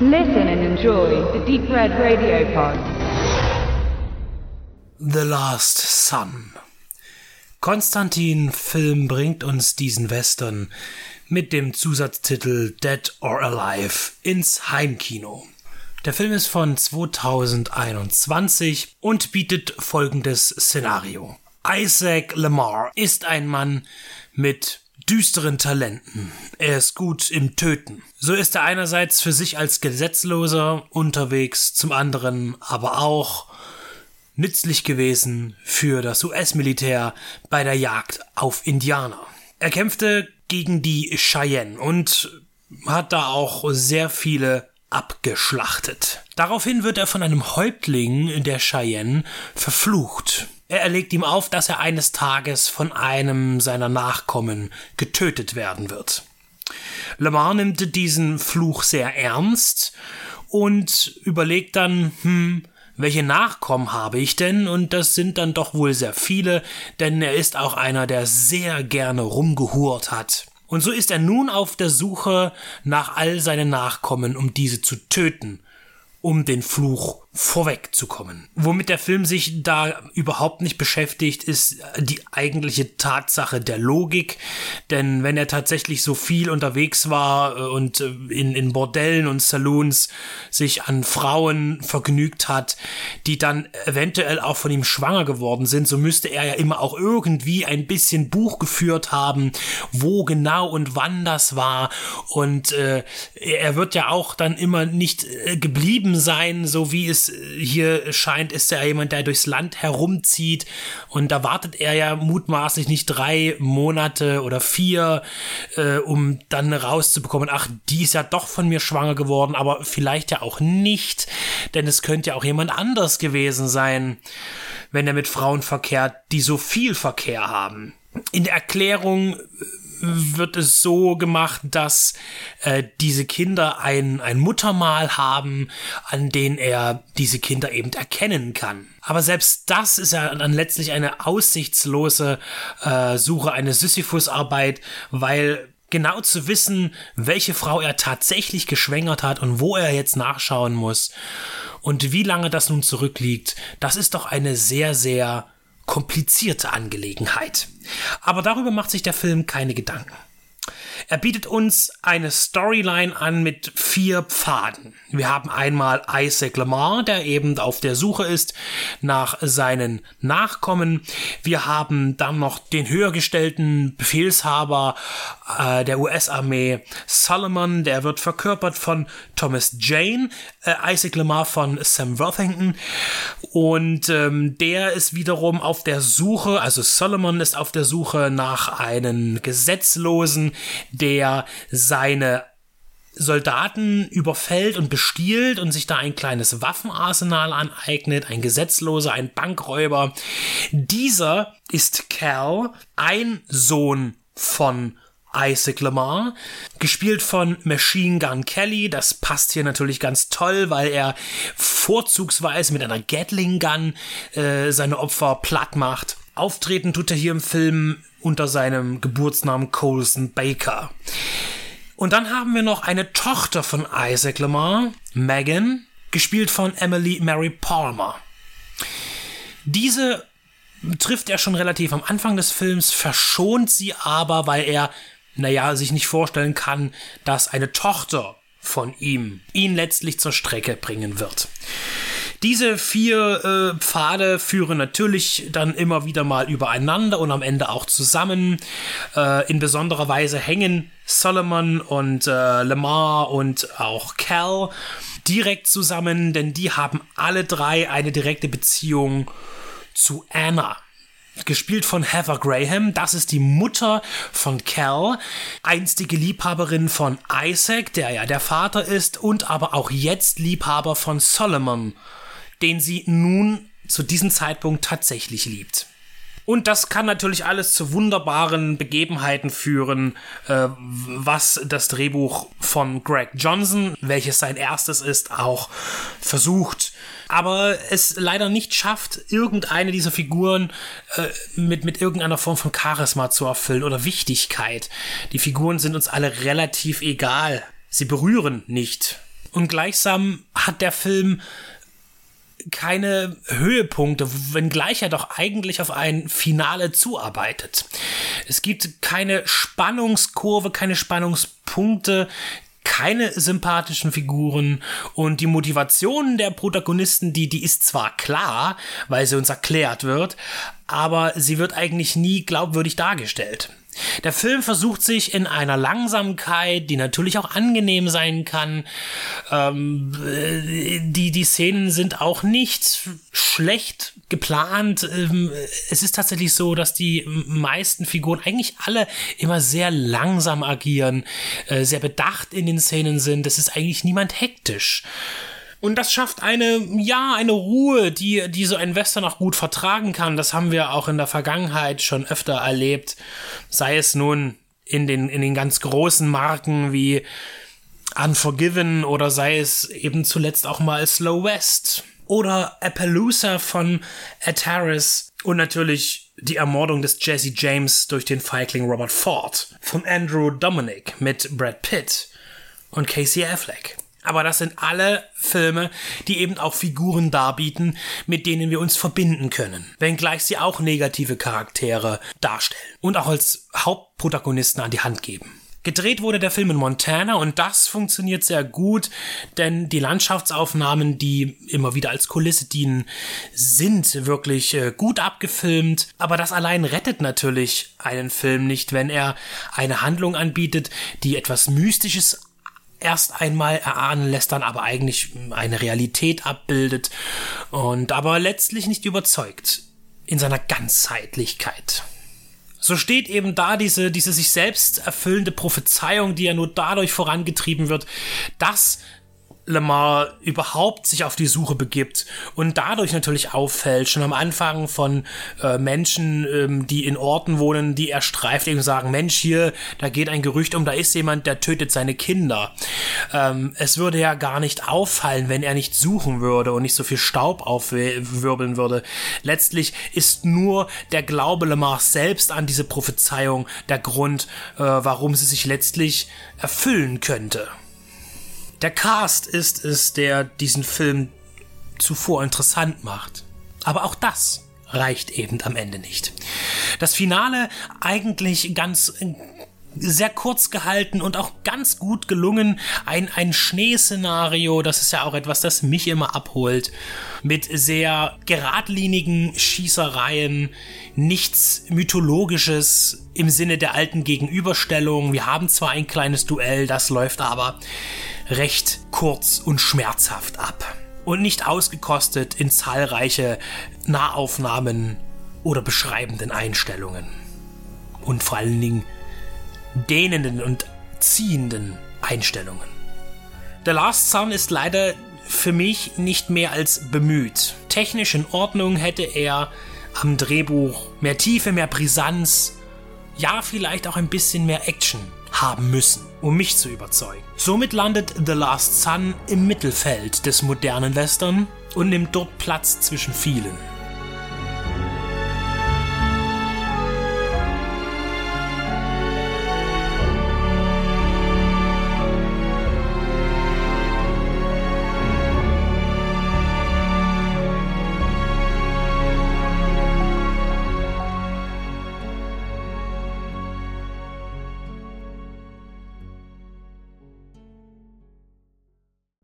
Listen and enjoy the Deep Red Radio Pod. The Last Sun. Konstantin Film bringt uns diesen Western mit dem Zusatztitel Dead or Alive ins Heimkino. Der Film ist von 2021 und bietet folgendes Szenario. Isaac Lamar ist ein Mann mit düsteren Talenten. Er ist gut im Töten. So ist er einerseits für sich als Gesetzloser unterwegs, zum anderen aber auch nützlich gewesen für das US-Militär bei der Jagd auf Indianer. Er kämpfte gegen die Cheyenne und hat da auch sehr viele abgeschlachtet. Daraufhin wird er von einem Häuptling der Cheyenne verflucht. Er erlegt ihm auf, dass er eines Tages von einem seiner Nachkommen getötet werden wird. Lamar nimmt diesen Fluch sehr ernst und überlegt dann, hm, welche Nachkommen habe ich denn? Und das sind dann doch wohl sehr viele, denn er ist auch einer, der sehr gerne rumgehurt hat. Und so ist er nun auf der Suche nach all seinen Nachkommen, um diese zu töten, um den Fluch vorwegzukommen. Womit der Film sich da überhaupt nicht beschäftigt, ist die eigentliche Tatsache der Logik. Denn wenn er tatsächlich so viel unterwegs war äh, und äh, in, in Bordellen und Saloons sich an Frauen vergnügt hat, die dann eventuell auch von ihm schwanger geworden sind, so müsste er ja immer auch irgendwie ein bisschen Buch geführt haben, wo genau und wann das war. Und äh, er wird ja auch dann immer nicht äh, geblieben sein, so wie es hier scheint, ist er jemand, der durchs Land herumzieht und da wartet er ja mutmaßlich nicht drei Monate oder vier, äh, um dann rauszubekommen, ach, die ist ja doch von mir schwanger geworden, aber vielleicht ja auch nicht, denn es könnte ja auch jemand anders gewesen sein, wenn er mit Frauen verkehrt, die so viel Verkehr haben. In der Erklärung wird es so gemacht, dass äh, diese Kinder ein, ein Muttermal haben, an den er diese Kinder eben erkennen kann. Aber selbst das ist ja dann letztlich eine aussichtslose äh, Suche, eine Sisyphus-Arbeit, weil genau zu wissen, welche Frau er tatsächlich geschwängert hat und wo er jetzt nachschauen muss und wie lange das nun zurückliegt, das ist doch eine sehr, sehr komplizierte Angelegenheit. Aber darüber macht sich der Film keine Gedanken. Er bietet uns eine Storyline an mit vier Pfaden. Wir haben einmal Isaac Lamar, der eben auf der Suche ist nach seinen Nachkommen. Wir haben dann noch den höhergestellten Befehlshaber äh, der US-Armee Solomon, der wird verkörpert von Thomas Jane, äh, Isaac Lamar von Sam Worthington und ähm, der ist wiederum auf der Suche, also Solomon ist auf der Suche nach einem Gesetzlosen, der seine Soldaten überfällt und bestiehlt und sich da ein kleines Waffenarsenal aneignet, ein Gesetzloser, ein Bankräuber. Dieser ist Cal, ein Sohn von Isaac Lamar, gespielt von Machine Gun Kelly. Das passt hier natürlich ganz toll, weil er vorzugsweise mit einer Gatling Gun äh, seine Opfer platt macht. Auftreten tut er hier im Film unter seinem Geburtsnamen Colson Baker. Und dann haben wir noch eine Tochter von Isaac Lamar, Megan, gespielt von Emily Mary Palmer. Diese trifft er schon relativ am Anfang des Films, verschont sie aber, weil er, naja, sich nicht vorstellen kann, dass eine Tochter von ihm ihn letztlich zur Strecke bringen wird. Diese vier äh, Pfade führen natürlich dann immer wieder mal übereinander und am Ende auch zusammen. Äh, in besonderer Weise hängen Solomon und äh, Lamar und auch Cal direkt zusammen, denn die haben alle drei eine direkte Beziehung zu Anna gespielt von Heather Graham. Das ist die Mutter von Cal, einstige Liebhaberin von Isaac, der ja der Vater ist, und aber auch jetzt Liebhaber von Solomon, den sie nun zu diesem Zeitpunkt tatsächlich liebt. Und das kann natürlich alles zu wunderbaren Begebenheiten führen, äh, was das Drehbuch von Greg Johnson, welches sein erstes ist, auch versucht. Aber es leider nicht schafft, irgendeine dieser Figuren äh, mit, mit irgendeiner Form von Charisma zu erfüllen oder Wichtigkeit. Die Figuren sind uns alle relativ egal. Sie berühren nicht Und gleichsam hat der Film keine Höhepunkte, wenngleich er doch eigentlich auf ein Finale zuarbeitet. Es gibt keine Spannungskurve, keine Spannungspunkte, keine sympathischen Figuren und die Motivation der Protagonisten, die, die ist zwar klar, weil sie uns erklärt wird, aber sie wird eigentlich nie glaubwürdig dargestellt. Der Film versucht sich in einer Langsamkeit, die natürlich auch angenehm sein kann. Ähm, die, die Szenen sind auch nicht schlecht geplant. Ähm, es ist tatsächlich so, dass die meisten Figuren, eigentlich alle, immer sehr langsam agieren, äh, sehr bedacht in den Szenen sind. Es ist eigentlich niemand hektisch. Und das schafft eine, ja, eine Ruhe, die, die so ein Western auch gut vertragen kann. Das haben wir auch in der Vergangenheit schon öfter erlebt. Sei es nun in den, in den ganz großen Marken wie Unforgiven oder sei es eben zuletzt auch mal Slow West oder Appaloosa von Ed Harris und natürlich die Ermordung des Jesse James durch den Feigling Robert Ford von Andrew Dominic mit Brad Pitt und Casey Affleck. Aber das sind alle Filme, die eben auch Figuren darbieten, mit denen wir uns verbinden können. Wenngleich sie auch negative Charaktere darstellen und auch als Hauptprotagonisten an die Hand geben. Gedreht wurde der Film in Montana und das funktioniert sehr gut, denn die Landschaftsaufnahmen, die immer wieder als Kulisse dienen, sind wirklich äh, gut abgefilmt. Aber das allein rettet natürlich einen Film nicht, wenn er eine Handlung anbietet, die etwas Mystisches erst einmal erahnen lässt, dann aber eigentlich eine Realität abbildet und aber letztlich nicht überzeugt in seiner Ganzheitlichkeit. So steht eben da diese, diese sich selbst erfüllende Prophezeiung, die ja nur dadurch vorangetrieben wird, dass Lamar überhaupt sich auf die Suche begibt und dadurch natürlich auffällt, schon am Anfang von äh, Menschen, ähm, die in Orten wohnen, die er streift, eben sagen, Mensch, hier, da geht ein Gerücht um, da ist jemand, der tötet seine Kinder. Ähm, es würde ja gar nicht auffallen, wenn er nicht suchen würde und nicht so viel Staub aufwirbeln würde. Letztlich ist nur der Glaube Lamars selbst an diese Prophezeiung der Grund, äh, warum sie sich letztlich erfüllen könnte. Der Cast ist es, der diesen Film zuvor interessant macht. Aber auch das reicht eben am Ende nicht. Das Finale eigentlich ganz sehr kurz gehalten und auch ganz gut gelungen. Ein, ein Schneeszenario, das ist ja auch etwas, das mich immer abholt. Mit sehr geradlinigen Schießereien, nichts Mythologisches im Sinne der alten Gegenüberstellung. Wir haben zwar ein kleines Duell, das läuft aber recht kurz und schmerzhaft ab. Und nicht ausgekostet in zahlreiche Nahaufnahmen oder beschreibenden Einstellungen. Und vor allen Dingen dehnenden und ziehenden Einstellungen. The Last Sun ist leider für mich nicht mehr als bemüht. Technisch in Ordnung hätte er am Drehbuch mehr Tiefe, mehr Brisanz, ja vielleicht auch ein bisschen mehr Action haben müssen, um mich zu überzeugen. Somit landet The Last Sun im Mittelfeld des modernen Western und nimmt dort Platz zwischen vielen.